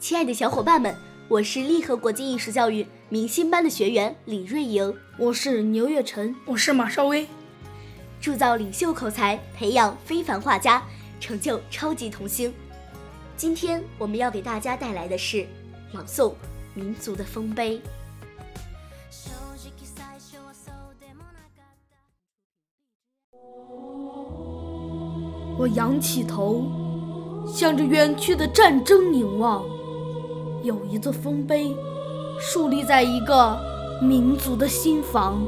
亲爱的小伙伴们，我是利和国际艺术教育明星班的学员李瑞莹，我是牛月晨，我是马少威。铸造领袖口才，培养非凡画家，成就超级童星。今天我们要给大家带来的是朗诵《民族的丰碑》。我仰起头，向着远去的战争凝望。有一座丰碑，树立在一个民族的心房。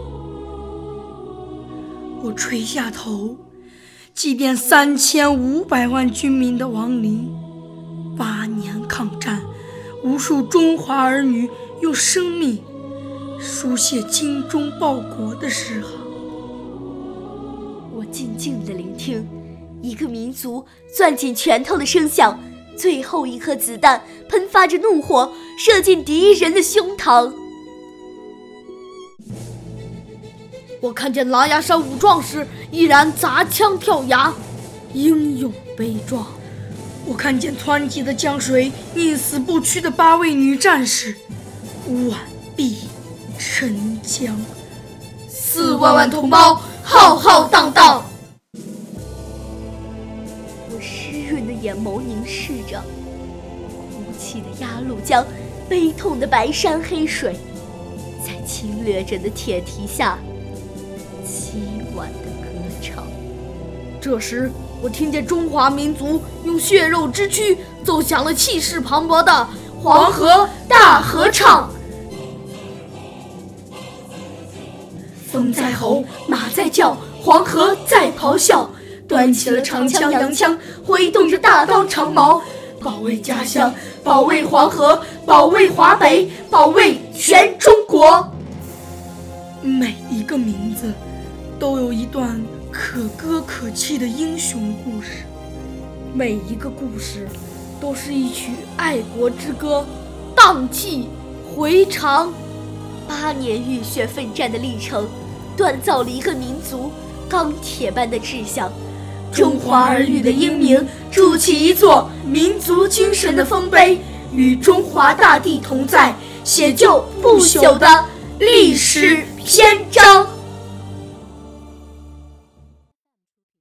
我垂下头，祭奠三千五百万军民的亡灵。八年抗战，无数中华儿女用生命书写精忠报国的诗行。我静静地聆听，一个民族攥紧拳头的声响。最后一颗子弹喷发着怒火，射进敌人的胸膛。我看见狼牙山五壮士依然砸枪跳崖，英勇悲壮。我看见湍急的江水，宁死不屈的八位女战士，挽臂沉江。四万万同胞浩浩荡荡。眼眸凝视着哭泣的鸭绿江，悲痛的白山黑水，在侵略者的铁蹄下凄婉的歌唱。这时，我听见中华民族用血肉之躯奏响了气势磅礴的黄河大合唱。风在吼，马在叫，黄河在咆哮。端起了长枪洋枪，挥动着大刀长矛，保卫家乡，保卫黄河，保卫华北，保卫全中国。每一个名字，都有一段可歌可泣的英雄故事；每一个故事，都是一曲爱国之歌，荡气回肠。八年浴血奋战的历程，锻造了一个民族钢铁般的志向。中华儿女的英名，筑起一座民族精神的丰碑，与中华大地同在，写就不朽的历史篇章。